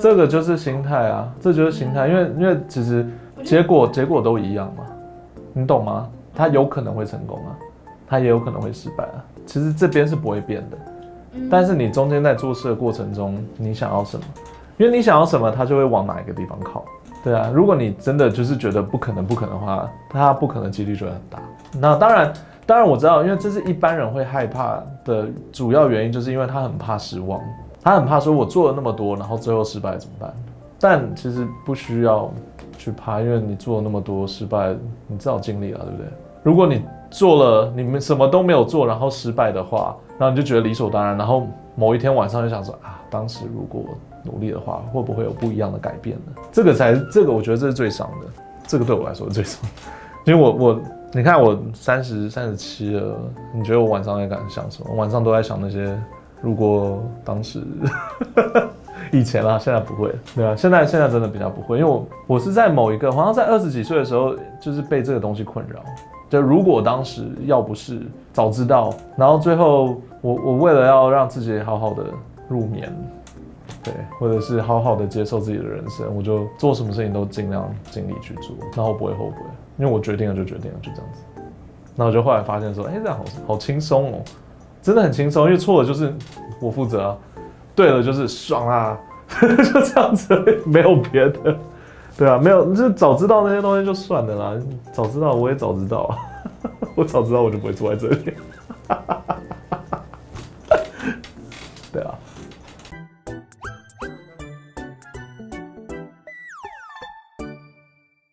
这个就是心态啊，这就是心态，因为因为其实结果结果都一样嘛，你懂吗？他有可能会成功啊，他也有可能会失败啊，其实这边是不会变的，但是你中间在做事的过程中，你想要什么？因为你想要什么，他就会往哪一个地方靠。对啊，如果你真的就是觉得不可能不可能的话，他不可能几率就会很大。那当然，当然我知道，因为这是一般人会害怕的主要原因，就是因为他很怕失望，他很怕说我做了那么多，然后最后失败怎么办？但其实不需要去怕，因为你做了那么多失败，你至少尽力了，对不对？如果你做了你们什么都没有做，然后失败的话，然后你就觉得理所当然，然后某一天晚上就想说啊，当时如果。努力的话，会不会有不一样的改变呢？这个才，这个我觉得这是最伤的，这个对我来说是最伤，因为我我，你看我三十三十七了，你觉得我晚上在敢想什么？晚上都在想那些，如果当时，以前啦，现在不会，对啊，现在现在真的比较不会，因为我我是在某一个，好像在二十几岁的时候，就是被这个东西困扰，就如果当时要不是早知道，然后最后我我为了要让自己好好的入眠。对，或者是好好的接受自己的人生，我就做什么事情都尽量尽力去做，然后不会后悔，因为我决定了就决定了，就这样子。那我就后来发现说，哎，这样好好轻松哦，真的很轻松，因为错了就是我负责，对了就是爽啊，就这样子，没有别的，对啊，没有就早知道那些东西就算了啦，早知道我也早知道，我早知道我就不会坐在这里，对啊。